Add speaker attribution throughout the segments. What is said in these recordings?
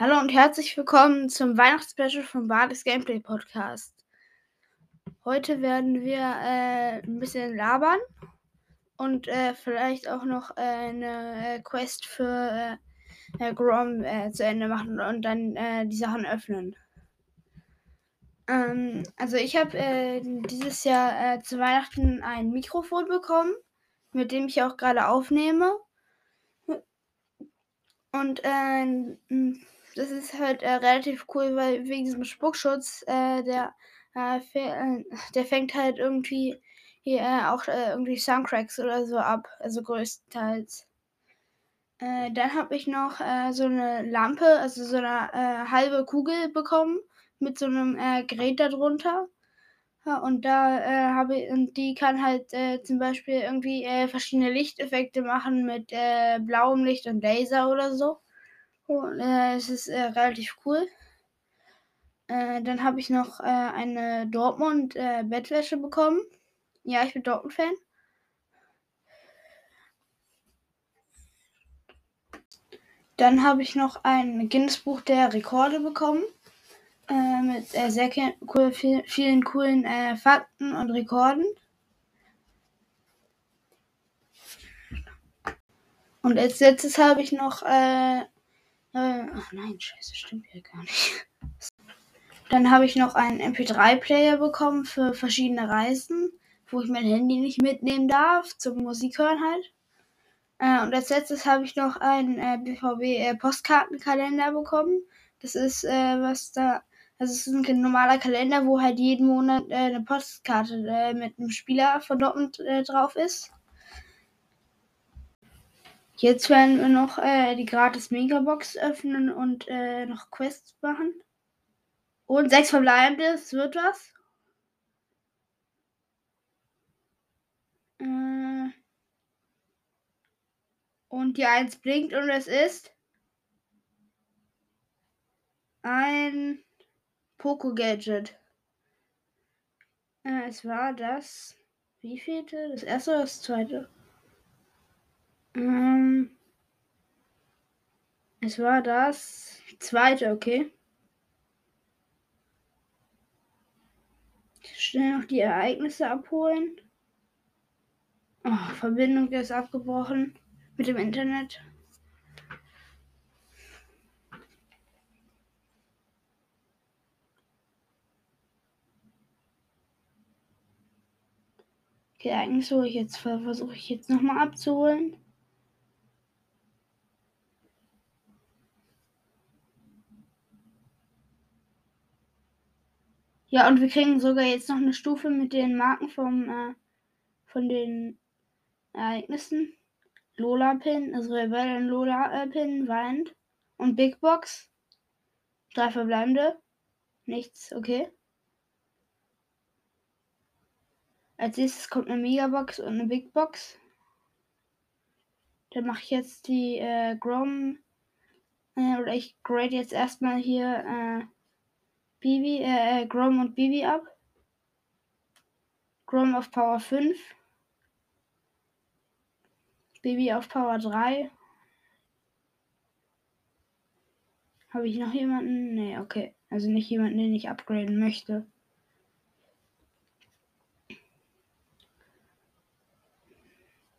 Speaker 1: Hallo und herzlich willkommen zum Weihnachtsspecial vom Bades Gameplay Podcast. Heute werden wir äh, ein bisschen labern und äh, vielleicht auch noch äh, eine äh, Quest für äh, Grom äh, zu Ende machen und dann äh, die Sachen öffnen. Ähm, also ich habe äh, dieses Jahr äh, zu Weihnachten ein Mikrofon bekommen, mit dem ich auch gerade aufnehme. Und äh, das ist halt äh, relativ cool, weil wegen diesem Spuckschutz, äh, der, äh, äh der fängt halt irgendwie hier äh, auch äh, irgendwie Soundcracks oder so ab, also größtenteils. dann habe ich noch so eine Lampe, also so eine halbe Kugel bekommen mit so einem Gerät darunter. Ja, und da habe ich, und die kann halt zum Beispiel irgendwie verschiedene Lichteffekte machen mit blauem Licht und Laser oder so. Und, äh, es ist äh, relativ cool. Äh, dann habe ich noch äh, eine Dortmund-Bettwäsche äh, bekommen. Ja, ich bin Dortmund-Fan. Dann habe ich noch ein Guinness-Buch der Rekorde bekommen. Äh, mit sehr cool, viel, vielen coolen Fakten und Rekorden. Und als letztes habe ich noch äh, ach nein, scheiße, stimmt ja gar nicht. Dann habe ich noch einen MP3-Player bekommen für verschiedene Reisen, wo ich mein Handy nicht mitnehmen darf, zum Musik hören halt. Äh, und als letztes habe ich noch einen äh, BVB-Postkartenkalender äh, bekommen. Das ist äh, was da. Also es ist ein normaler Kalender, wo halt jeden Monat äh, eine Postkarte äh, mit einem Spieler von Dortmund drauf ist. Jetzt werden wir noch äh, die gratis Megabox öffnen und äh, noch Quests machen. Und sechs verbleibende, es wird was. Äh, und die 1 blinkt und es ist ein Poco Gadget. Äh, es war das. Wie vielte? Das erste oder das zweite? Ähm, es war das zweite, okay. Schnell noch die Ereignisse abholen. Oh, Verbindung ist abgebrochen mit dem Internet. Eigentlich hole ich jetzt versuche ich jetzt nochmal abzuholen. Ja, und wir kriegen sogar jetzt noch eine Stufe mit den Marken vom, äh, von den Ereignissen. Lola Pin, also Rebellen Lola äh, Pin, weint. Und Big Box. Drei verbleibende. Nichts, okay. Als nächstes kommt eine Megabox und eine Big Box. Dann mache ich jetzt die äh, Grom. Äh, oder ich grade jetzt erstmal hier äh, Bibi, äh, äh, Grom und Bibi ab. Grom auf Power 5. Bibi auf Power 3. Habe ich noch jemanden? Nee, okay. Also nicht jemanden, den ich upgraden möchte.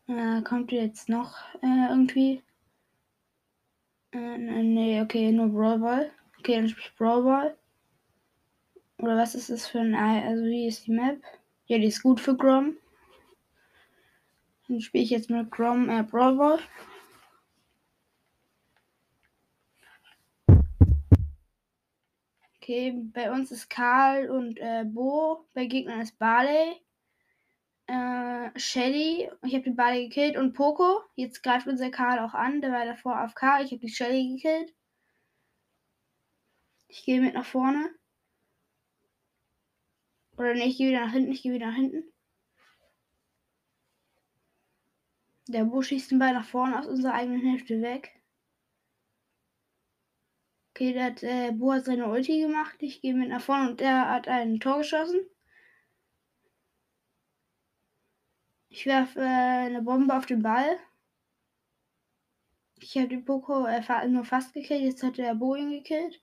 Speaker 1: Äh, kommt jetzt noch äh, irgendwie? Äh, nee, okay, nur Brawl Ball. Okay, dann spiele ich Brawl Ball. Oder was ist das für ein Ei? Also wie ist die Map? Ja, die ist gut für Grom. Dann spiele ich jetzt mit Grom äh, Brawl Ball. Okay, bei uns ist Karl und äh, Bo. Bei Gegnern ist Barley. Äh, Shelly. Ich habe den Barley gekillt. Und Poco. Jetzt greift unser Karl auch an. Der war davor auf K. Ich habe die Shelly gekillt. Ich gehe mit nach vorne. Oder ne, ich gehe wieder nach hinten, ich gehe wieder nach hinten. Der Bo schießt den Ball nach vorne aus unserer eigenen Hälfte weg. Okay, der hat, äh, Bo hat seine Ulti gemacht. Ich gehe mit nach vorne und der hat ein Tor geschossen. Ich werfe äh, eine Bombe auf den Ball. Ich habe die Poco äh, nur fast gekillt, jetzt hat der Boeing gekillt.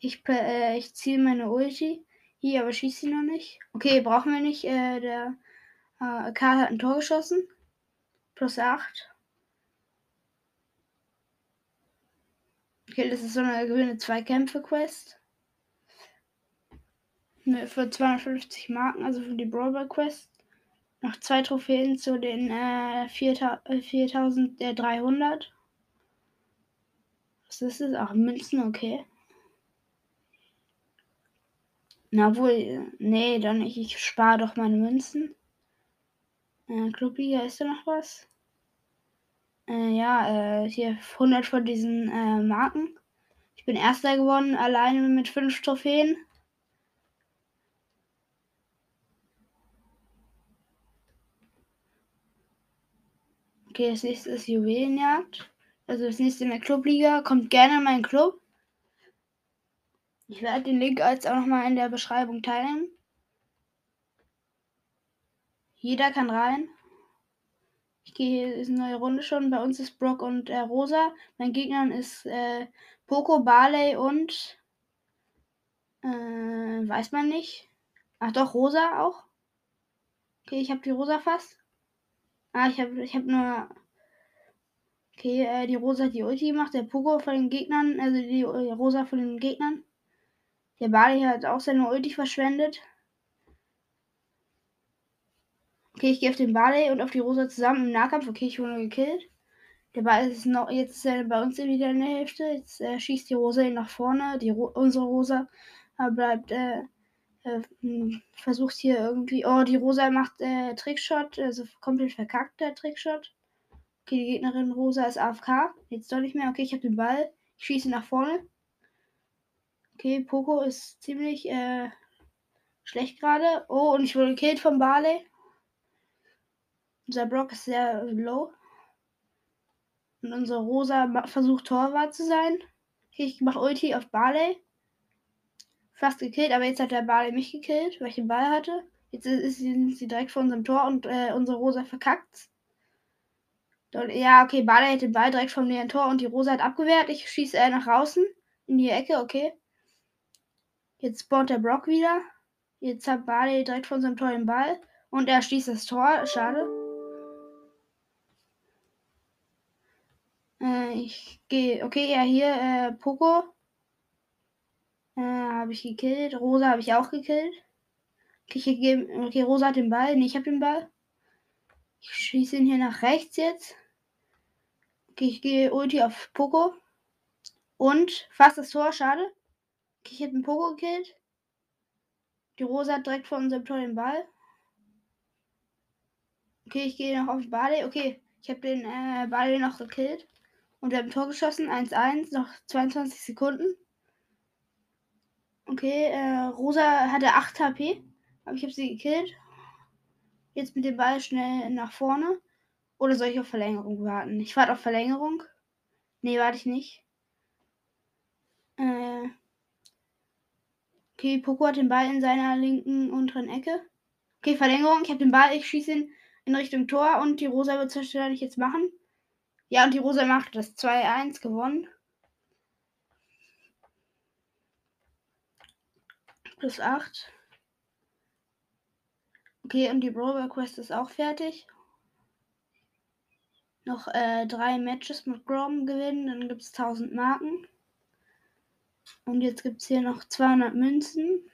Speaker 1: Ich, äh, ich ziehe meine Ulti. Hier, aber schießt sie noch nicht. Okay, brauchen wir nicht. Äh, der äh, Karl hat ein Tor geschossen. Plus 8. Okay, das ist so eine gewinne Zweikämpfe-Quest. Ne, für 250 Marken, also für die Brawler Quest. Noch zwei Trophäen zu den äh, 4300. Äh, Was ist es? Ach, Münzen, okay. Na wohl, nee, dann nicht. Ich spare doch meine Münzen. Äh, Clubliga, ist da noch was? Äh, ja, äh, hier 100 von diesen äh, Marken. Ich bin Erster geworden, alleine mit 5 Trophäen. Okay, das nächste ist Juwelenjagd. Also das nächste in der Clubliga. Kommt gerne in meinen Club. Ich werde den Link jetzt auch nochmal in der Beschreibung teilen. Jeder kann rein. Ich gehe ist eine neue Runde schon. Bei uns ist Brock und äh, Rosa. Mein Gegner ist äh, Poco, Barley und äh, weiß man nicht. Ach doch, Rosa auch. Okay, ich habe die Rosa fast. Ah, ich habe ich hab nur. Okay, äh, die Rosa hat die Ulti gemacht. Der Poco von den Gegnern, also die äh, Rosa von den Gegnern. Der Bali hat auch seine Ulti verschwendet. Okay, ich gehe auf den Barley und auf die Rosa zusammen im Nahkampf. Okay, ich wurde gekillt. Der Ball ist noch, jetzt ist er bei uns wieder in der Hälfte. Jetzt äh, schießt die Rosa ihn nach vorne. Die Ro unsere Rosa äh, bleibt, äh, äh hm, versucht hier irgendwie. Oh, die Rosa macht äh, Trickshot, also komplett verkackter Trickshot. Okay, die Gegnerin Rosa ist AFK. Jetzt doch nicht mehr. Okay, ich habe den Ball. Ich schieße nach vorne. Okay, Poco ist ziemlich äh, schlecht gerade. Oh, und ich wurde gekillt von Barley. Unser Block ist sehr low. Und unser Rosa versucht Torwart zu sein. Okay, ich mache Ulti auf Barley. Fast gekillt, aber jetzt hat der Barley mich gekillt, weil ich den Ball hatte. Jetzt ist sie, sie direkt vor unserem Tor und äh, unsere Rosa verkackt. Ja, okay, Barley hat den Ball direkt vom näheren Tor und die Rosa hat abgewehrt. Ich schieße äh, nach außen in die Ecke, okay. Jetzt spawnt der Brock wieder. Jetzt hat Barley direkt von seinem Tor den Ball. Und er schießt das Tor. Schade. Äh, ich gehe. Okay, ja, hier, äh, Poco. Äh, habe ich gekillt. Rosa habe ich auch gekillt. Okay, okay, Rosa hat den Ball. Nee, ich habe den Ball. Ich schieße ihn hier nach rechts jetzt. Okay, ich gehe Ulti auf Poco. Und fast das Tor, schade. Ich habe einen Pogo gekillt. Die Rosa hat direkt vor unserem Tor den Ball. Okay, ich gehe noch auf Barley. Okay, ich habe den äh, Barley noch gekillt. Und wir haben Tor geschossen. 1-1, noch 22 Sekunden. Okay, äh, Rosa hatte 8 HP. Aber ich habe sie gekillt. Jetzt mit dem Ball schnell nach vorne. Oder soll ich auf Verlängerung warten? Ich warte auf Verlängerung. Nee, warte ich nicht. Äh, Okay, Poco hat den Ball in seiner linken unteren Ecke. Okay, Verlängerung. Ich habe den Ball. Ich schieße ihn in Richtung Tor und die Rosa wird wahrscheinlich jetzt machen. Ja, und die Rosa macht das 2-1 gewonnen. Plus 8. Okay, und die Brawl Quest ist auch fertig. Noch äh, drei Matches mit Grom gewinnen, dann gibt es 1000 Marken. Und jetzt gibt es hier noch 200 Münzen.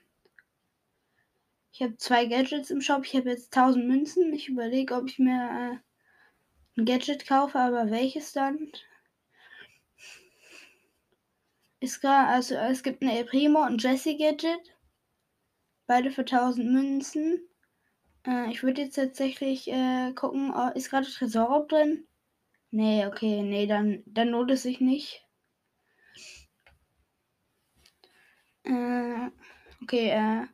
Speaker 1: Ich habe zwei Gadgets im Shop. Ich habe jetzt 1000 Münzen. Ich überlege, ob ich mir äh, ein Gadget kaufe, aber welches dann? Ist gerade, also es gibt eine El Primo und Jesse Gadget. Beide für 1000 Münzen. Äh, ich würde jetzt tatsächlich äh, gucken, oh, ist gerade Tresor drin? Nee, okay, nee, dann, dann lohnt es sich nicht. Äh, okay, äh.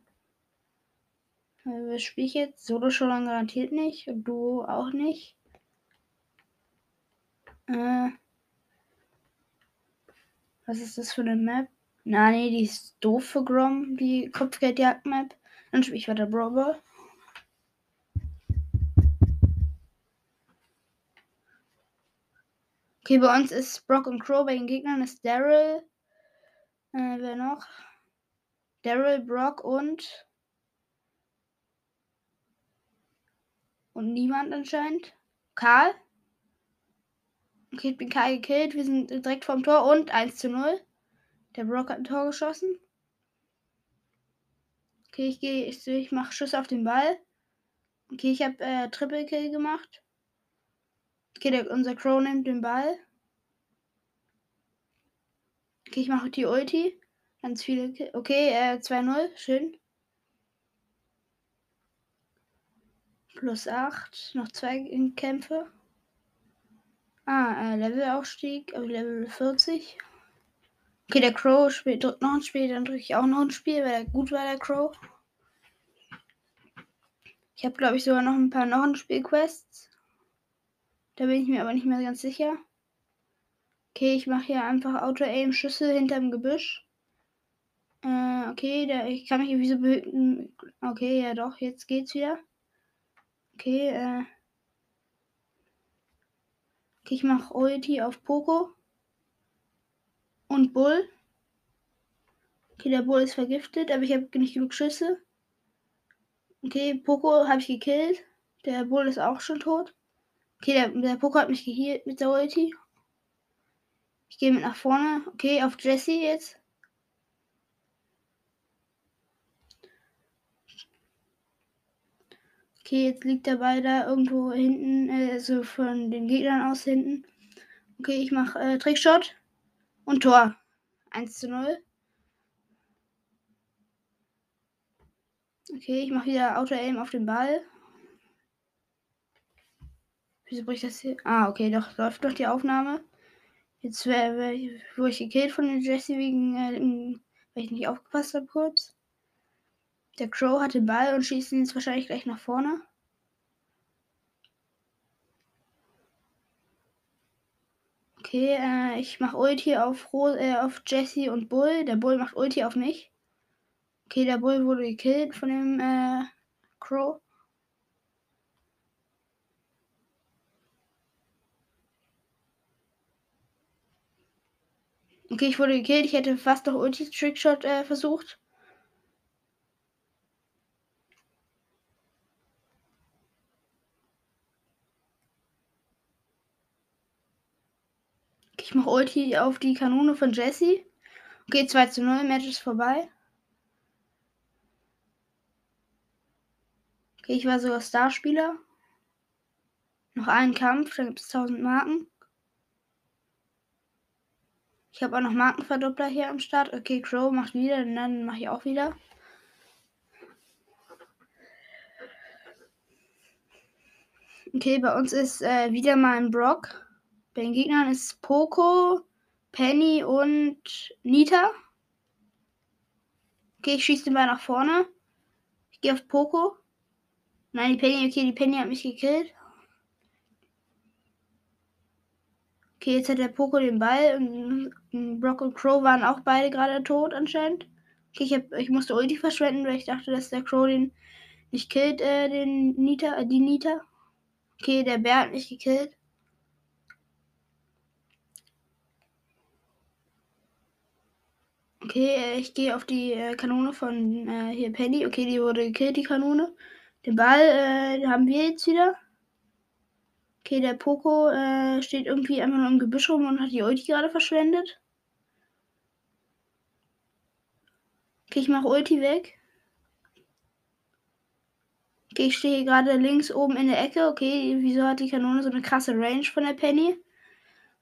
Speaker 1: Was spiele ich jetzt? Solo schon garantiert nicht. Und du auch nicht. Äh. Was ist das für eine Map? Na, nee, die ist doof für Grom, die Kopfgeldjagd-Map. Dann spiele ich weiter Brawl Okay, bei uns ist Brock und Crow, bei den Gegnern ist Daryl. Äh, wer noch? Daryl, Brock und. Und niemand anscheinend. Karl. Okay, ich bin Karl gekillt. Wir sind direkt vorm Tor und 1 zu 0. Der Brock hat ein Tor geschossen. Okay, ich gehe, ich, ich mache Schuss auf den Ball. Okay, ich habe äh, Triple Kill gemacht. Okay, der, unser Crow nimmt den Ball. Okay, ich mache die Ulti. Ganz viele. Okay, äh, 2-0. Schön. Plus 8. Noch zwei Kämpfe. Ah, äh, Levelaufstieg. Also Level 40. Okay, der Crow spielt, drückt noch ein Spiel, dann drücke ich auch noch ein Spiel, weil er gut war, der Crow. Ich habe, glaube ich, sogar noch ein paar noch ein Spielquests. Da bin ich mir aber nicht mehr ganz sicher. Okay, ich mache hier einfach Auto-Aim-Schüsse hinterm Gebüsch. Äh, okay, der, ich kann mich irgendwie so behüten. Okay, ja doch, jetzt geht's wieder. Okay, äh. Okay, ich mache Ulti auf Poco und Bull. Okay, der Bull ist vergiftet, aber ich habe nicht genug Schüsse. Okay, Poco habe ich gekillt. Der Bull ist auch schon tot. Okay, der, der Poco hat mich geheilt mit der Ulti. Ich gehe mit nach vorne. Okay, auf Jesse jetzt. Okay, jetzt liegt der Ball da irgendwo hinten, also von den Gegnern aus hinten. Okay, ich mache äh, Trickshot. Und Tor. 1 zu 0. Okay, ich mache wieder Auto-Aim auf den Ball. Wieso bricht das hier? Ah, okay, doch, läuft doch die Aufnahme. Jetzt wäre, wurde ich gekillt von den Jesse wegen, äh, weil ich nicht aufgepasst habe kurz. Der Crow hat den Ball und schießt ihn jetzt wahrscheinlich gleich nach vorne. Okay, äh, ich mache Ulti auf, Ro äh, auf Jesse und Bull. Der Bull macht Ulti auf mich. Okay, der Bull wurde gekillt von dem äh, Crow. Okay, ich wurde gekillt. Ich hätte fast noch Ulti-Trickshot äh, versucht. Ich mache Ulti auf die Kanone von Jesse. Okay, 2 zu 0, Match ist vorbei. Okay, ich war sogar Starspieler. Noch einen Kampf, dann gibt es 1000 Marken. Ich habe auch noch Markenverdoppler hier am Start. Okay, Crow macht wieder, dann mache ich auch wieder. Okay, bei uns ist äh, wieder mal ein Brock. Bei den Gegnern ist Poco, Penny und Nita. Okay, ich schieße den Ball nach vorne. Ich gehe auf Poco. Nein, die Penny, okay, die Penny hat mich gekillt. Okay, jetzt hat der Poco den Ball und Brock und Crow waren auch beide gerade tot anscheinend. Okay, ich, hab, ich musste Ulti verschwenden, weil ich dachte, dass der Crow den nicht killt, äh, den Nita, äh, die Nita. Okay, der Bär hat mich gekillt. Okay, äh, ich gehe auf die äh, Kanone von äh, hier Penny. Okay, die wurde gekillt, die Kanone. Den Ball äh, haben wir jetzt wieder. Okay, der Poco äh, steht irgendwie einfach nur im Gebüsch rum und hat die Ulti gerade verschwendet. Okay, ich mache Ulti weg. Okay, ich stehe gerade links oben in der Ecke. Okay, wieso hat die Kanone so eine krasse Range von der Penny?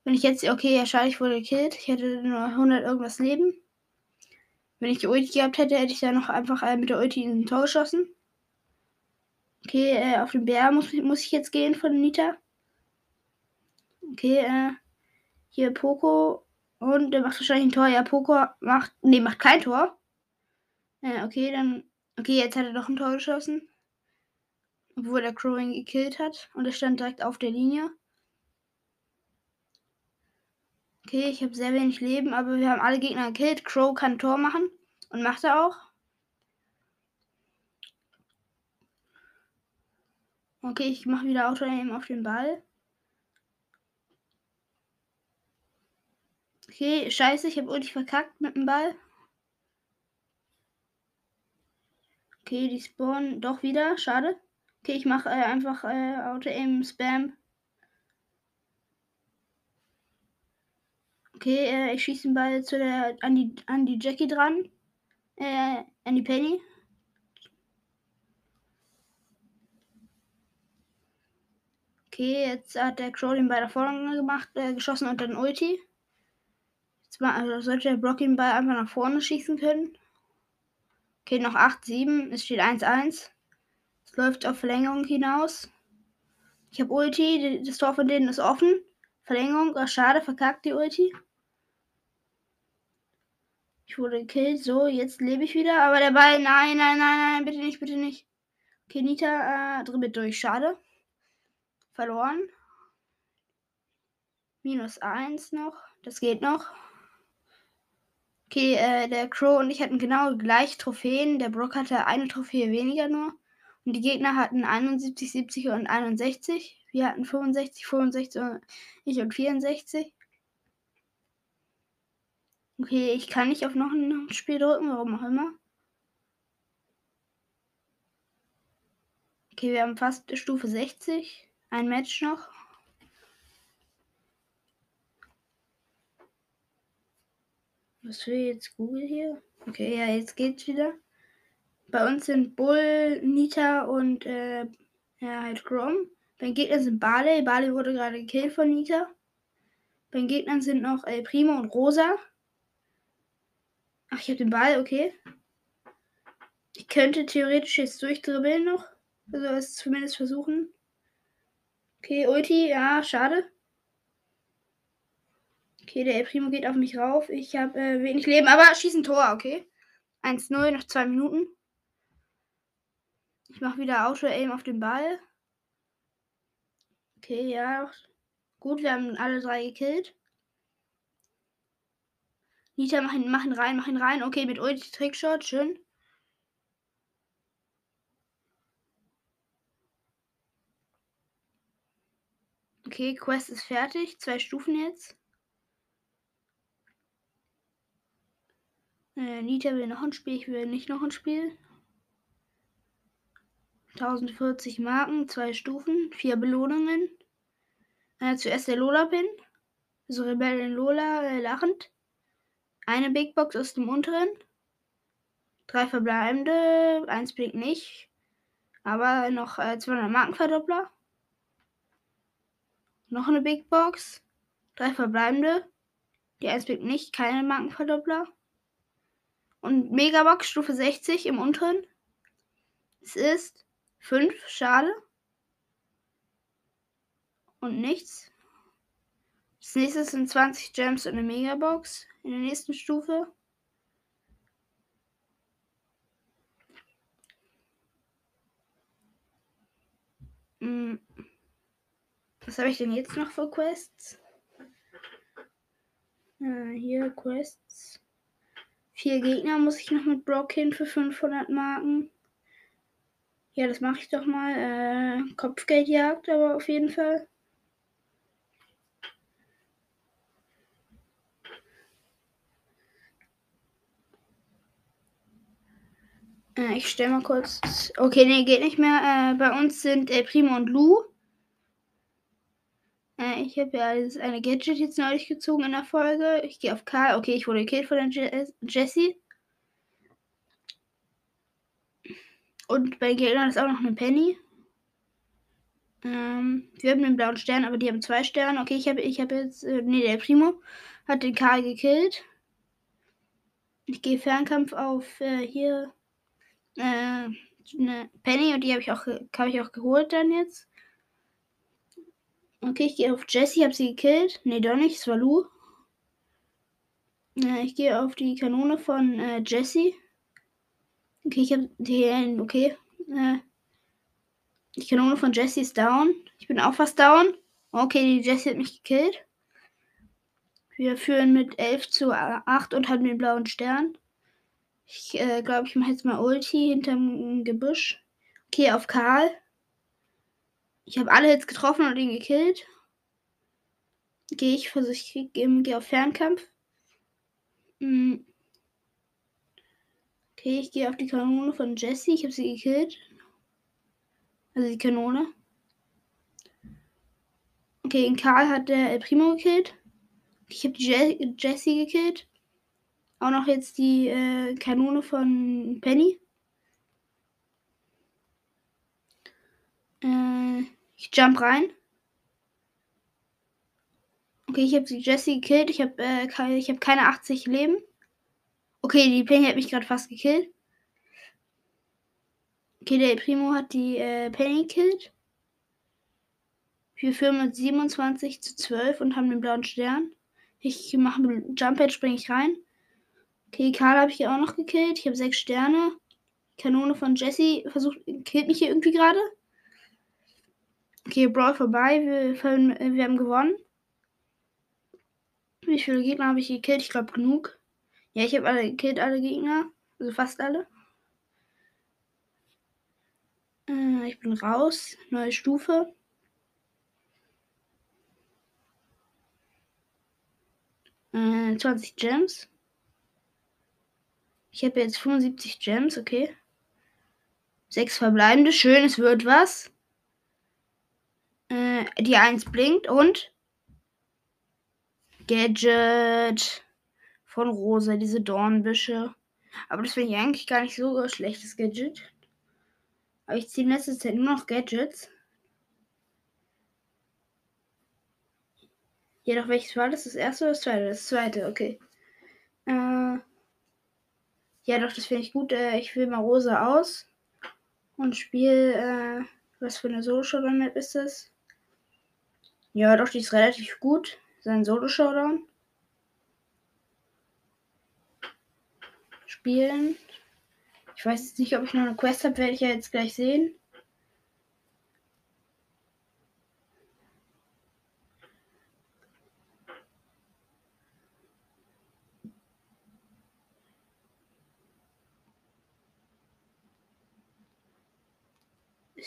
Speaker 1: Wenn ich jetzt, okay, ja, schade, ich wurde gekillt. Ich hätte nur 100 irgendwas Leben. Wenn ich die Ulti gehabt hätte, hätte ich da noch einfach äh, mit der Ulti in ein Tor geschossen. Okay, äh, auf den Bär muss, muss ich jetzt gehen von Nita. Okay, äh, hier Poco. Und der macht wahrscheinlich ein Tor. Ja, Poco macht. Ne, macht kein Tor. Äh, okay, dann. Okay, jetzt hat er doch ein Tor geschossen. Obwohl der Crowing gekillt hat. Und er stand direkt auf der Linie. Okay, ich habe sehr wenig Leben, aber wir haben alle Gegner gekillt. Crow kann Tor machen. Und macht er auch. Okay, ich mache wieder Auto-Aim auf den Ball. Okay, scheiße, ich habe Ulti verkackt mit dem Ball. Okay, die spawnen doch wieder. Schade. Okay, ich mache äh, einfach äh, Auto-Aim-Spam. Okay, äh, ich schieße den Ball zu der, an, die, an die Jackie dran. Äh, an die Penny. Okay, jetzt hat der Crow den Ball da vorne gemacht, äh, geschossen und dann Ulti. Jetzt mal, also sollte der Brock den Ball einfach nach vorne schießen können. Okay, noch 8-7. Es steht 1-1. Es läuft auf Verlängerung hinaus. Ich habe Ulti. Das Tor von denen ist offen. Verlängerung. Oh, schade, verkackt die Ulti. Ich wurde gekillt. So, jetzt lebe ich wieder. Aber der Ball. Nein, nein, nein, nein. Bitte nicht, bitte nicht. Okay, Nita äh, dribbelt durch. Schade verloren. Minus 1 noch. Das geht noch. Okay, äh, der Crow und ich hatten genau gleich Trophäen. Der Brock hatte eine Trophäe weniger nur. Und die Gegner hatten 71, 70 und 61. Wir hatten 65, 65 und ich und 64. Okay, ich kann nicht auf noch ein Spiel drücken, warum auch immer. Okay, wir haben fast Stufe 60. Ein Match noch. Was will jetzt Google hier? Okay, ja, jetzt geht's wieder. Bei uns sind Bull, Nita und äh, ja, halt Grom. Beim Gegner sind Barley. Barley wurde gerade gekillt von Nita. Beim Gegnern sind noch El Primo und Rosa. Ach, ich habe den Ball, okay. Ich könnte theoretisch jetzt durchdribbeln noch. Also es zumindest versuchen. Okay, Ulti, ja, schade. Okay, der El Primo geht auf mich rauf. Ich habe äh, wenig Leben, aber schießen Tor, okay. 1-0 nach zwei Minuten. Ich mache wieder Auto-Aim auf den Ball. Okay, ja. Gut, wir haben alle drei gekillt. Nita, machen, machen rein, machen rein. Okay, mit Ulti Trickshot, schön. Okay, Quest ist fertig. Zwei Stufen jetzt. Äh, Nita will noch ein Spiel, ich will nicht noch ein Spiel. 1040 Marken, zwei Stufen, vier Belohnungen. Äh, zuerst der Lola-Pin. So Rebellen Lola äh, lachend. Eine Big Box aus dem unteren. Drei verbleibende. Eins blinkt nicht. Aber noch äh, 200 Markenverdoppler. Noch eine Big Box. Drei verbleibende. Die 1 blinkt nicht. Keine Markenverdoppler. Und Megabox Stufe 60 im unteren. Es ist 5. Schade. Und nichts. Das nächste sind 20 Gems und eine Megabox in der nächsten Stufe. Hm. Was habe ich denn jetzt noch für Quests? Äh, hier Quests. Vier Gegner muss ich noch mit Brock hin für 500 Marken. Ja, das mache ich doch mal. Äh, Kopfgeldjagd aber auf jeden Fall. Äh, ich stelle mal kurz. Okay, nee, geht nicht mehr. Äh, bei uns sind äh, Primo und Lou. Äh, ich habe ja eine Gadget jetzt neulich gezogen in der Folge. Ich gehe auf Karl. Okay, ich wurde gekillt von der Jessie. Und bei Gegnern ist auch noch eine Penny. Ähm, wir haben den blauen Stern, aber die haben zwei Sterne. Okay, ich habe ich hab jetzt. Äh, nee, der Primo hat den Karl gekillt. Ich gehe Fernkampf auf äh, hier äh, eine Penny und die habe ich auch habe ich auch geholt dann jetzt. Okay, ich gehe auf Jessie, habe sie gekillt. Nee, doch nicht, es war Lou. Äh, ich gehe auf die Kanone von äh, Jessie. Okay, ich habe die. Okay. Äh, die Kanone von Jessie ist down. Ich bin auch fast down. Okay, die Jessie hat mich gekillt. Wir führen mit 11 zu 8 und haben den blauen Stern. Ich äh, glaube, ich mache jetzt mal Ulti hinterm Gebüsch. Okay, auf Karl. Ich habe alle Hits getroffen und ihn gekillt. Gehe ich versuche, ich gehe geh auf Fernkampf. Hm. Okay, ich gehe auf die Kanone von Jesse. Ich habe sie gekillt. Also die Kanone. Okay, in Karl hat der El Primo gekillt. Ich habe Je Jessie gekillt. Auch noch jetzt die äh, Kanone von Penny. Äh, ich jump rein. Okay, ich habe die Jessie gekillt. Ich habe äh, hab keine 80 Leben. Okay, die Penny hat mich gerade fast gekillt. Okay, der Primo hat die äh, Penny gekillt. Wir führen mit 27 zu 12 und haben den blauen Stern. Ich mache mit Jump springe ich rein. Okay, Karl habe ich hier auch noch gekillt. Ich habe sechs Sterne. Kanone von Jesse versucht, killt mich hier irgendwie gerade. Okay, Brawl vorbei. Wir, wir haben gewonnen. Wie viele Gegner habe ich gekillt? Ich glaube genug. Ja, ich habe alle gekillt, alle Gegner. Also fast alle. Äh, ich bin raus. Neue Stufe. Äh, 20 Gems. Ich habe jetzt 75 Gems, okay. Sechs verbleibende. Schön, es wird was. Äh, die 1 blinkt und Gadget von Rosa, diese Dornbüsche. Aber das finde ich eigentlich gar nicht so ein schlechtes Gadget. Aber ich ziehe in letzter Zeit nur noch Gadgets. Jedoch welches war das? Das erste oder das zweite? Das zweite, okay. Äh, ja, doch, das finde ich gut. Äh, ich wähle mal Rosa aus und spiele. Äh, was für eine Solo-Showdown-Map ist das? Ja, doch, die ist relativ gut. Sein Solo-Showdown. Spielen. Ich weiß jetzt nicht, ob ich noch eine Quest habe, werde ich ja jetzt gleich sehen.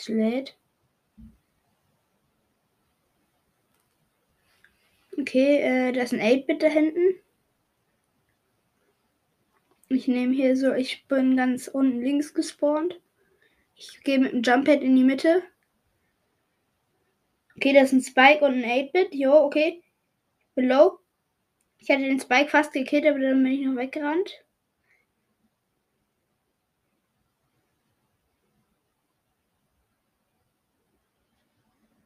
Speaker 1: Es lädt. Okay, äh, da ist ein 8-Bit da hinten. Ich nehme hier so, ich bin ganz unten links gespawnt. Ich gehe mit dem Jump-Pad in die Mitte. Okay, das ist ein Spike und ein 8-Bit. Jo, okay. Below. Ich hatte den Spike fast gekillt, aber dann bin ich noch weggerannt.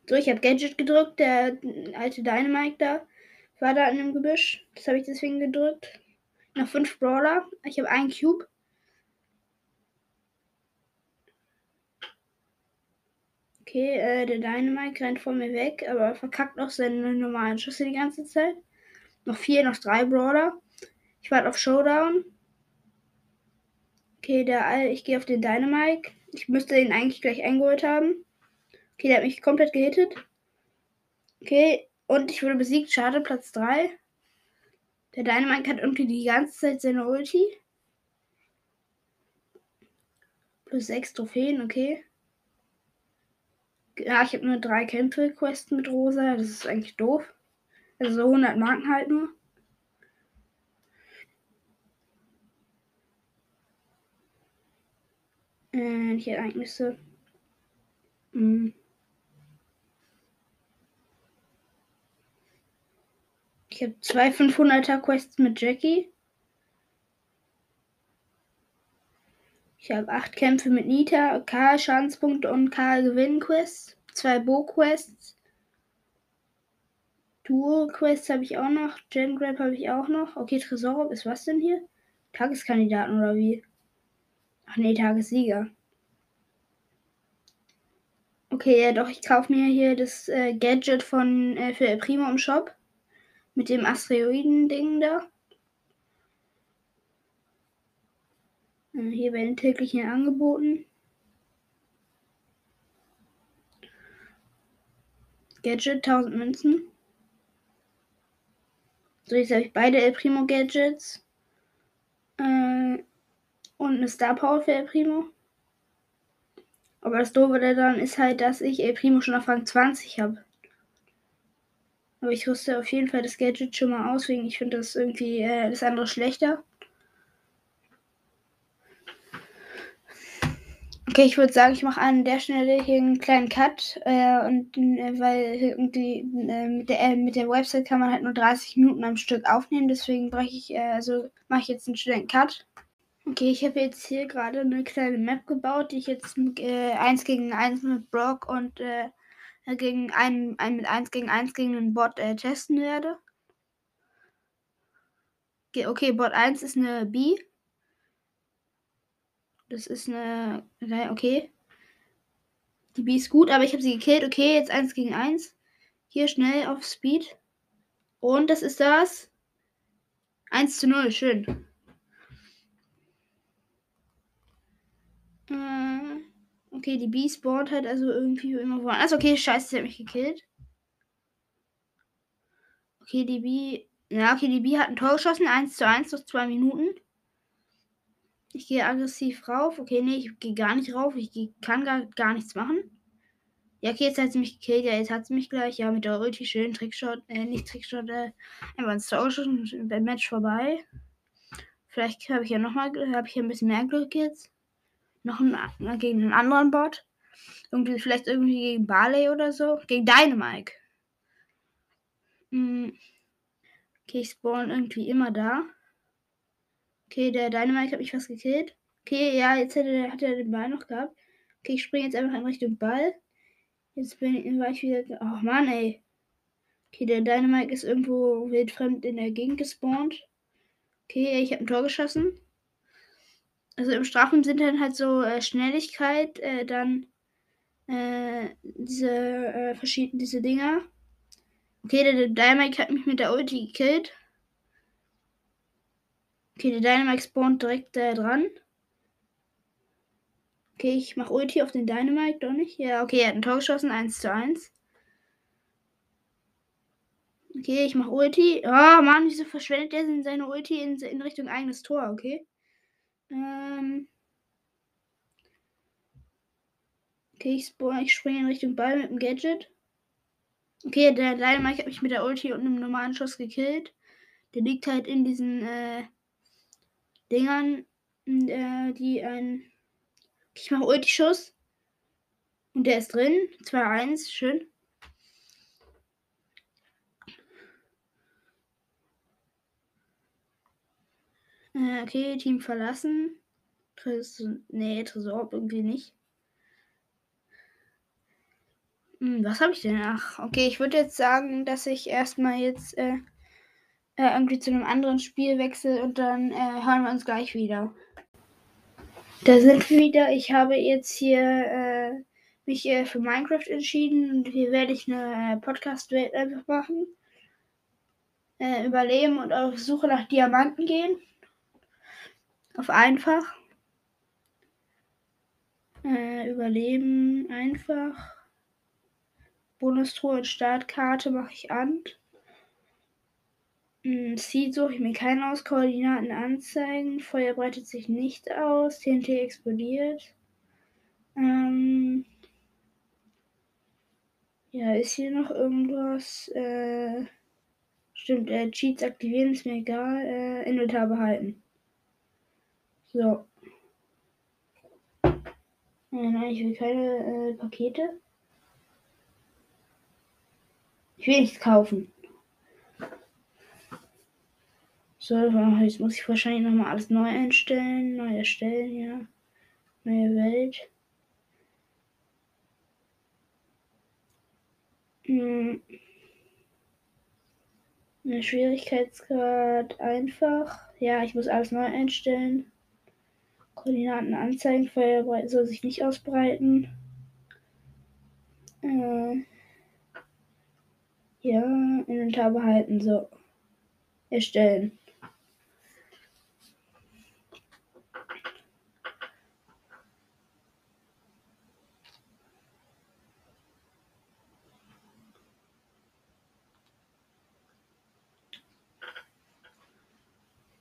Speaker 1: So, ich habe Gadget gedrückt. Der alte Dynamite da war da in dem Gebüsch. Das habe ich deswegen gedrückt. Noch fünf Brawler. Ich habe einen Cube. Okay, äh, der Dynamite rennt vor mir weg, aber verkackt auch seine normalen Schüsse die ganze Zeit. Noch vier, noch drei Brawler. Ich warte auf Showdown. Okay, der, ich gehe auf den Dynamite. Ich müsste ihn eigentlich gleich eingeholt haben. Okay, der hat mich komplett gehittet. Okay, und ich wurde besiegt. Schade, Platz 3. Der Dynamite hat irgendwie die ganze Zeit seine Ulti. Plus 6 Trophäen, okay. Ja, ich habe nur drei Kämpfe-Quests mit Rosa. Das ist eigentlich doof. Also so 100 Marken halt nur. Äh, nicht Ereignisse. Hm. Ich habe zwei 500er Quests mit Jackie. Ich habe acht Kämpfe mit Nita, K Schadenspunkte und K Gewinn Quests. Zwei Bo Quests. Duo Quests habe ich auch noch. Gem Grab habe ich auch noch. Okay, Tresor ist was denn hier? Tageskandidaten oder wie? Ach nee, Tagessieger. Okay, ja doch, ich kaufe mir hier das äh, Gadget von äh, für El Primo im Shop. Mit dem Asteroiden-Ding da. Äh, hier bei den täglichen Angeboten. Gadget, 1000 Münzen. So, jetzt habe ich beide El Primo Gadgets. Äh, und eine Star Power für El Primo. Aber das Doofe daran ist halt, dass ich El Primo schon auf Rang 20 habe. Aber ich rüste auf jeden Fall das Gadget schon mal aus, wegen ich finde das irgendwie äh, das andere schlechter. Okay, ich würde sagen, ich mache an der Stelle hier einen kleinen Cut, äh, und äh, weil irgendwie äh, mit, der, äh, mit der Website kann man halt nur 30 Minuten am Stück aufnehmen, deswegen breche ich, äh, also mache ich jetzt einen schnellen Cut. Okay, ich habe jetzt hier gerade eine kleine Map gebaut, die ich jetzt äh, 1 gegen 1 mit Brock und äh, gegen einen, einen mit 1 gegen 1 gegen einen Bot äh, testen werde. Okay, Bot 1 ist eine B. Das ist eine. Okay. Die B ist gut, aber ich habe sie gekillt. Okay, jetzt 1 gegen 1. Hier schnell auf Speed. Und das ist das. 1 zu 0, schön. Äh, okay, die B spawnt halt also irgendwie immer woanders. Okay, scheiße, sie hat mich gekillt. Okay, die B. Ja, okay, die B hat ein Tor geschossen. 1 zu 1 noch 2 Minuten. Ich gehe aggressiv rauf. Okay, nee, ich gehe gar nicht rauf. Ich kann gar, gar nichts machen. Ja, okay, jetzt hat sie mich gekillt. Ja, jetzt hat sie mich gleich. Ja, mit der Ulti schön. Trickshot. Äh, nicht Trickshot. Äh, einfach ins Tor geschossen. Match vorbei. Vielleicht habe ich ja nochmal, habe ich ja ein bisschen mehr Glück jetzt. Noch ein, gegen einen anderen Bot. Irgendwie, vielleicht irgendwie gegen Barley oder so. Gegen Dynamike. Hm. Okay, ich spawn irgendwie immer da. Okay, der Dynamite hat mich fast gekillt. Okay, ja, jetzt er, hat er den Ball noch gehabt. Okay, ich springe jetzt einfach in Richtung Ball. Jetzt bin ich, war ich wieder. Oh Mann, ey. Okay, der Dynamite ist irgendwo wildfremd in der Gegend gespawnt. Okay, ich habe ein Tor geschossen. Also im Strafraum sind dann halt so äh, Schnelligkeit, äh, dann äh, diese äh, verschiedenen diese Dinger. Okay, der, der Dynamite hat mich mit der Ulti gekillt. Okay, der Dynamite spawnt direkt äh, dran. Okay, ich mache Ulti auf den Dynamite, doch nicht? Ja, okay, er hat ein Tor geschossen, 1 zu 1. Okay, ich mache Ulti. Oh Mann, wieso verschwendet er seine Ulti in, in Richtung eigenes Tor, okay? Ähm. Okay, ich, ich springe in Richtung Ball mit dem Gadget. Okay, der Dynamite hat mich mit der Ulti und einem normalen Schuss gekillt. Der liegt halt in diesen äh, Dingern, äh, die ein. Ich mache Ulti-Schuss. Und der ist drin. 2-1, schön. Äh, okay, Team verlassen. Tresor, nee, Tresor irgendwie nicht. Hm, was habe ich denn? Ach, okay, ich würde jetzt sagen, dass ich erstmal jetzt äh, äh, irgendwie zu einem anderen Spiel wechsle und dann äh, hören wir uns gleich wieder. Da sind wir wieder. Ich habe jetzt hier äh, mich für Minecraft entschieden und hier werde ich eine Podcast-Welt einfach machen. Überleben und auf Suche nach Diamanten gehen. Auf einfach. überleben einfach. Bonustruhe und Startkarte mache ich an. Seed hm, suche ich mir keinen aus. Koordinaten anzeigen. Feuer breitet sich nicht aus. TNT explodiert. Ähm ja, ist hier noch irgendwas? Äh stimmt, äh, Cheats aktivieren ist mir egal. Äh, Inventar behalten. So. Äh, nein, ich will keine äh, Pakete. Ich will nichts kaufen. So, jetzt muss ich wahrscheinlich nochmal alles neu einstellen. Neu erstellen, ja. Neue Welt. Hm. Schwierigkeitsgrad einfach. Ja, ich muss alles neu einstellen. Koordinaten anzeigen. Feuer soll sich nicht ausbreiten. Äh, ja, Inventar behalten. So. Erstellen.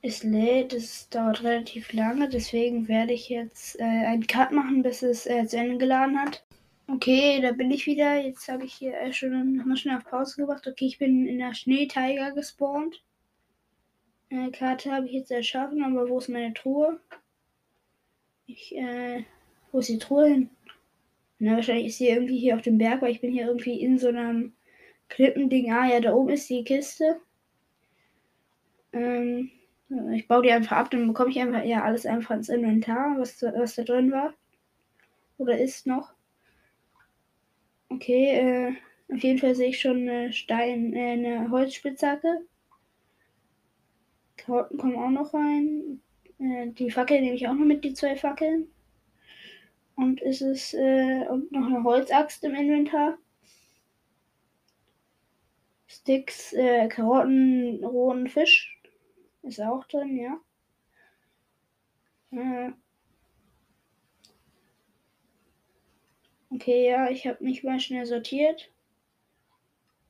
Speaker 1: Es lädt, es dauert relativ lange, deswegen werde ich jetzt äh, einen Cut machen, bis es äh, zu Ende geladen hat. Okay, da bin ich wieder. Jetzt habe ich hier äh, schon mal schnell auf Pause gemacht. Okay, ich bin in der Schneetiger gespawnt. Eine Karte habe ich jetzt erschaffen, aber wo ist meine Truhe? Ich, äh, wo ist die Truhe hin? Na, wahrscheinlich ist sie irgendwie hier auf dem Berg, weil ich bin hier irgendwie in so einem Klippending. Ah, ja, da oben ist die Kiste. Ähm, ich baue die einfach ab, dann bekomme ich einfach ja alles einfach ins Inventar, was, was da drin war. Oder ist noch. Okay, äh, auf jeden Fall sehe ich schon eine Stein, äh, eine Holzspitzhacke. Karotten kommen auch noch rein. Äh, die Fackel nehme ich auch noch mit, die zwei Fackeln. Und ist es äh, und noch eine Holzaxt im Inventar. Sticks, äh, Karotten, rohen Fisch. Ist auch drin, ja. Äh, okay, ja, ich habe mich mal schnell sortiert.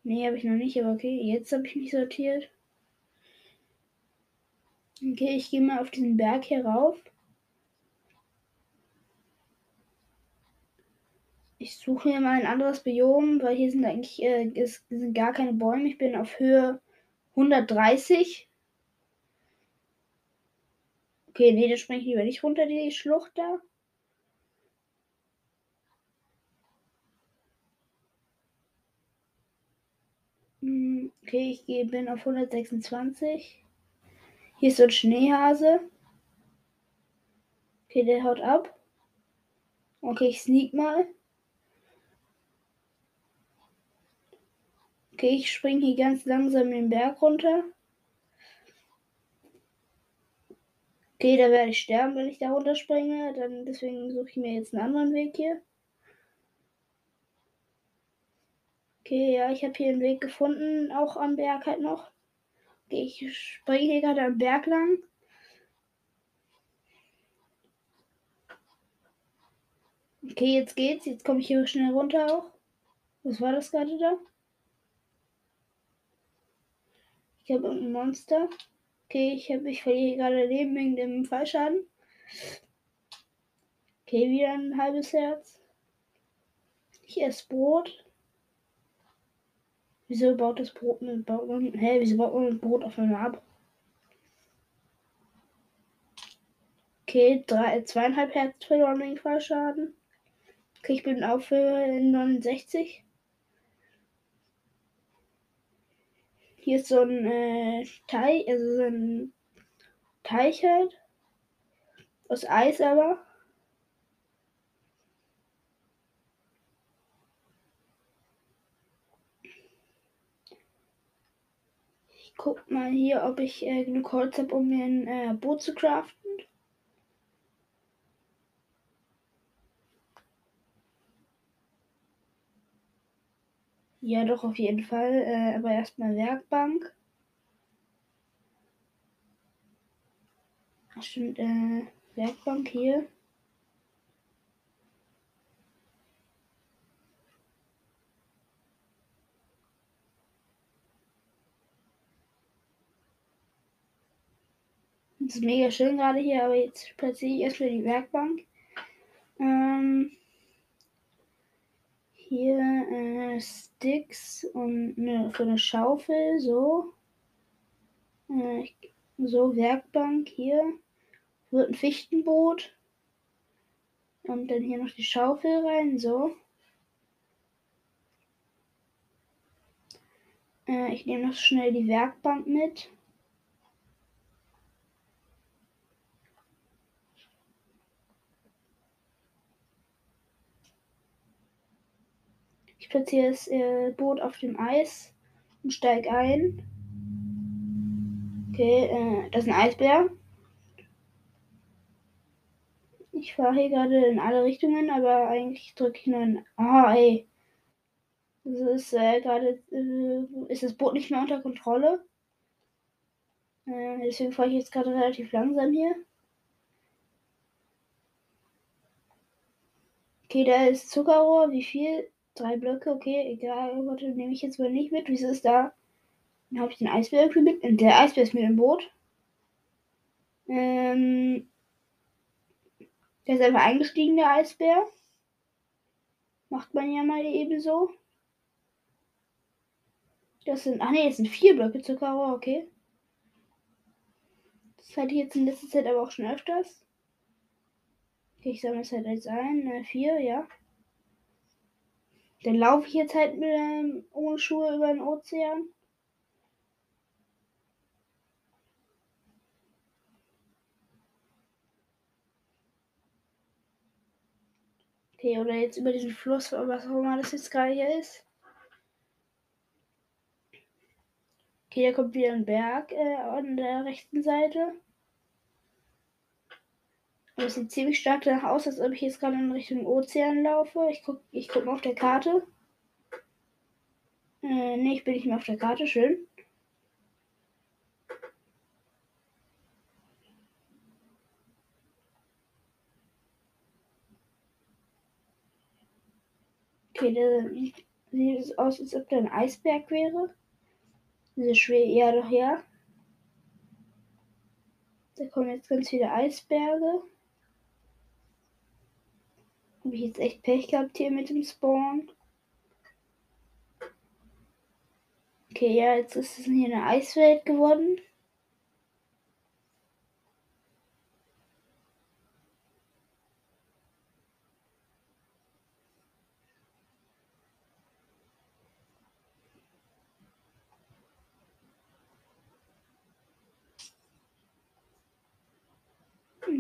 Speaker 1: Nee, habe ich noch nicht, aber okay, jetzt habe ich mich sortiert. Okay, ich gehe mal auf diesen Berg hier rauf. Ich suche mir mal ein anderes Biom, weil hier sind eigentlich äh, es sind gar keine Bäume. Ich bin auf Höhe 130. Okay, nee, da springe ich lieber nicht runter, die Schlucht da. Hm, okay, ich bin auf 126. Hier ist so ein Schneehase. Okay, der haut ab. Okay, ich sneak mal. Okay, ich springe hier ganz langsam den Berg runter. Okay, da werde ich sterben, wenn ich da runterspringe. Dann deswegen suche ich mir jetzt einen anderen Weg hier. Okay, ja, ich habe hier einen Weg gefunden, auch am Berg halt noch. Okay, ich springe hier gerade am Berg lang. Okay, jetzt geht's. Jetzt komme ich hier schnell runter auch. Was war das gerade da? Ich habe ein Monster. Okay, ich habe ich verliere gerade Leben wegen dem Fallschaden. Okay, wieder ein halbes Herz. Ich esse Brot. Wieso baut das Brot mit baut man, Hä, wieso baut man Brot auf einmal ab? Okay, drei, zweieinhalb Herz verloren wegen Fallschaden. Okay, ich bin auf Höhe 69. Hier ist so ein äh, Teich, also so ein Teich halt. Aus Eis aber. Ich guck mal hier, ob ich äh, genug Holz habe, um mir ein äh, Boot zu craften. Ja, doch, auf jeden Fall. Äh, aber erstmal Werkbank. Stimmt, äh, Werkbank hier. Das ist mega schön gerade hier, aber jetzt platziere ich erstmal die Werkbank. Ähm, hier äh, Sticks und eine, für eine Schaufel, so. Äh, so, Werkbank hier. Wird ein Fichtenboot. Und dann hier noch die Schaufel rein, so. Äh, ich nehme noch schnell die Werkbank mit. Ich platziere das äh, Boot auf dem Eis und steige ein. Okay, äh, das ist ein Eisbär. Ich fahre hier gerade in alle Richtungen, aber eigentlich drücke ich nur in. Ah, ey. Das ist äh, gerade. Äh, ist das Boot nicht mehr unter Kontrolle? Äh, deswegen fahre ich jetzt gerade relativ langsam hier. Okay, da ist Zuckerrohr. Wie viel? Drei Blöcke, okay, egal. Warte, nehme ich jetzt mal nicht mit. Wieso ist da? Dann habe ich den Eisbär irgendwie mit. Und der Eisbär ist mit im Boot. Ähm, der ist einfach eingestiegen, der Eisbär. Macht man ja mal eben so. Das sind, ach nee, das sind vier Blöcke Zuckerrohr, okay. Das hatte ich jetzt in letzter Zeit aber auch schon öfters. Okay, ich sammle es halt jetzt ein. Äh, vier, ja. Dann laufe ich jetzt halt mit, ähm, ohne Schuhe über den Ozean. Okay, oder jetzt über diesen Fluss, was auch immer das jetzt gerade hier ist. Okay, da kommt wieder ein Berg äh, an der rechten Seite. Das sieht ziemlich stark danach aus, als ob ich jetzt gerade in Richtung Ozean laufe. Ich gucke ich guck mal auf der Karte. Äh, nee, ich bin nicht mehr auf der Karte. Schön. Okay, der sieht aus, als ob da ein Eisberg wäre. Diese schwer, ja doch, ja. Da kommen jetzt ganz viele Eisberge. Habe ich jetzt echt Pech gehabt hier mit dem Spawn. Okay, ja, jetzt ist es hier eine Eiswelt geworden.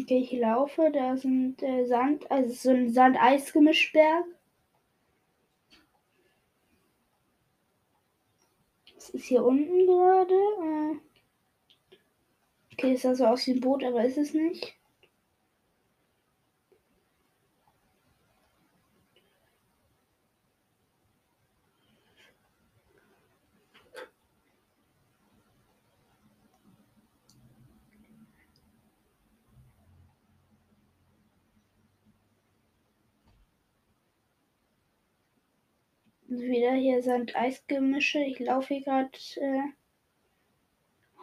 Speaker 1: Okay, ich laufe, da sind äh, Sand, also so ein Sand-Eis-Gemischberg. Das ist hier unten gerade. Äh okay, das sah so aus wie ein Boot, aber ist es nicht. Wieder hier Sand-Eis-Gemische. Ich laufe hier gerade. Äh,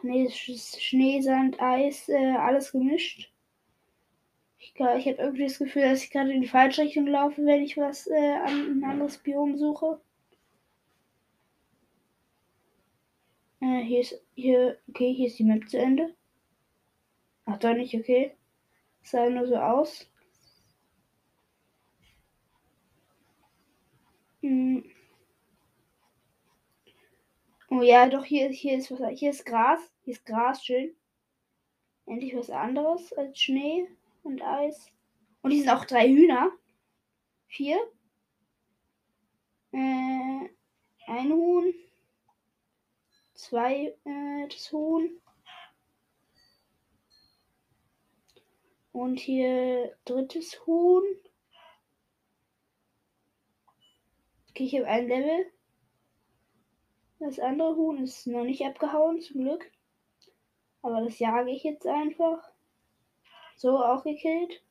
Speaker 1: nee, Schnee, Sand, Eis, äh, alles gemischt. Ich, ich habe irgendwie das Gefühl, dass ich gerade in die falsche Richtung laufe, wenn ich was äh, an ein anderes Biom suche. Äh, hier ist hier, okay, hier ist die Map zu Ende. Ach, doch nicht, okay. sah nur so aus. Hm. Oh ja, doch, hier, hier ist was. Hier ist Gras. Hier ist Gras, schön. Endlich was anderes als Schnee und Eis. Und hier sind auch drei Hühner. Vier. Äh, ein Huhn. Zwei, äh, das Huhn. Und hier drittes Huhn. Okay, ich habe ein Level. Das andere Huhn ist noch nicht abgehauen, zum Glück. Aber das jage ich jetzt einfach. So, auch gekillt.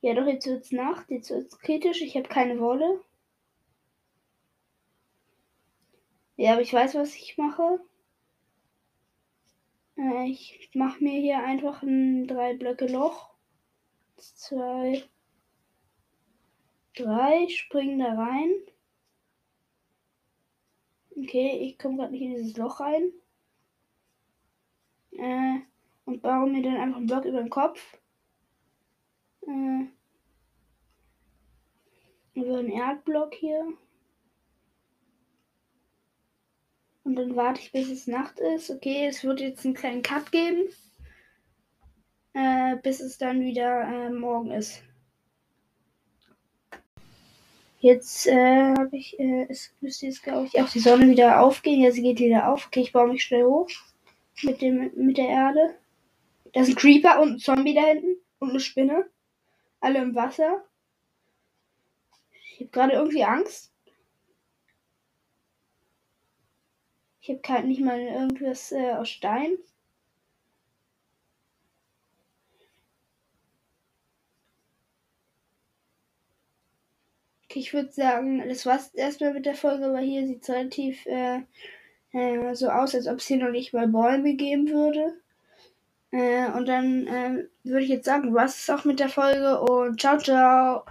Speaker 1: Ja, doch, jetzt wird's Nacht. Jetzt wird's kritisch. Ich habe keine Wolle. Ja, aber ich weiß, was ich mache. Äh, ich mache mir hier einfach ein drei Blöcke Loch. Zwei, drei, springen da rein. Okay, ich komme gerade nicht in dieses Loch rein. Äh, und baue mir dann einfach einen Block über den Kopf. Äh, über einen Erdblock hier. Und dann warte ich, bis es Nacht ist. Okay, es wird jetzt einen kleinen Cut geben. Äh, bis es dann wieder äh, morgen ist. Jetzt äh, habe ich, äh, es müsste jetzt, glaube ich, auch die Sonne wieder aufgehen. Ja, sie geht wieder auf. Okay, ich baue mich schnell hoch mit, dem, mit der Erde. Da ist ein Creeper und ein Zombie da hinten und eine Spinne. Alle im Wasser. Ich habe gerade irgendwie Angst. Ich habe halt nicht mal irgendwas äh, aus Stein. Okay, ich würde sagen, das war's erstmal mit der Folge, aber hier sieht es relativ äh, äh, so aus, als ob es hier noch nicht mal Bäume geben würde. Äh, und dann äh, würde ich jetzt sagen, was ist auch mit der Folge und ciao, ciao.